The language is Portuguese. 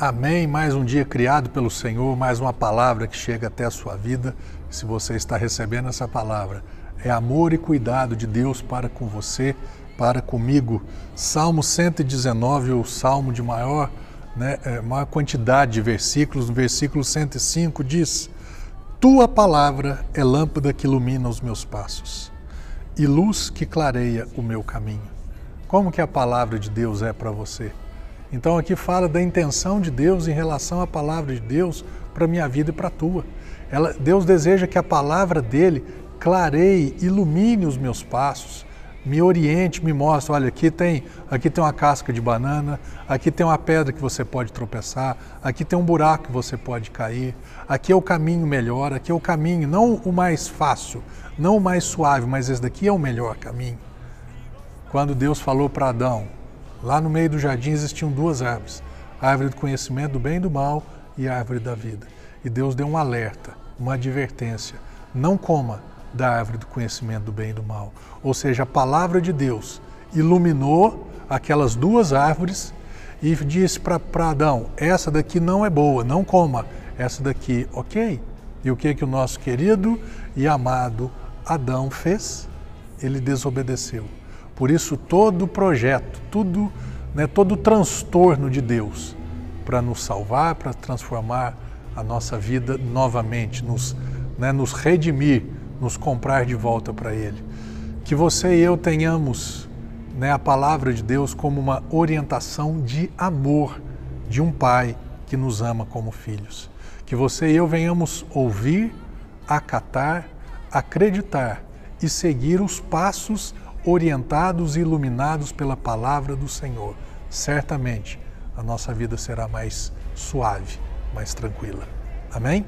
Amém. Mais um dia criado pelo Senhor, mais uma palavra que chega até a sua vida. Se você está recebendo essa palavra, é amor e cuidado de Deus para com você, para comigo. Salmo 119, o salmo de maior, né, é, maior quantidade de versículos, no versículo 105 diz: Tua palavra é lâmpada que ilumina os meus passos e luz que clareia o meu caminho. Como que a palavra de Deus é para você? Então aqui fala da intenção de Deus em relação à palavra de Deus para minha vida e para a tua. Ela, Deus deseja que a palavra dele clareie, ilumine os meus passos, me oriente, me mostre, olha, aqui tem, aqui tem uma casca de banana, aqui tem uma pedra que você pode tropeçar, aqui tem um buraco que você pode cair, aqui é o caminho melhor, aqui é o caminho, não o mais fácil, não o mais suave, mas esse daqui é o melhor caminho. Quando Deus falou para Adão, Lá no meio do jardim existiam duas árvores: a árvore do conhecimento do bem e do mal e a árvore da vida. E Deus deu um alerta, uma advertência: não coma da árvore do conhecimento do bem e do mal. Ou seja, a palavra de Deus iluminou aquelas duas árvores e disse para Adão: essa daqui não é boa, não coma. Essa daqui, ok. E o que que o nosso querido e amado Adão fez? Ele desobedeceu. Por isso, todo projeto, tudo, né, todo transtorno de Deus para nos salvar, para transformar a nossa vida novamente, nos, né, nos redimir, nos comprar de volta para Ele. Que você e eu tenhamos né, a palavra de Deus como uma orientação de amor de um Pai que nos ama como filhos. Que você e eu venhamos ouvir, acatar, acreditar e seguir os passos orientados e iluminados pela palavra do Senhor, certamente a nossa vida será mais suave, mais tranquila. Amém?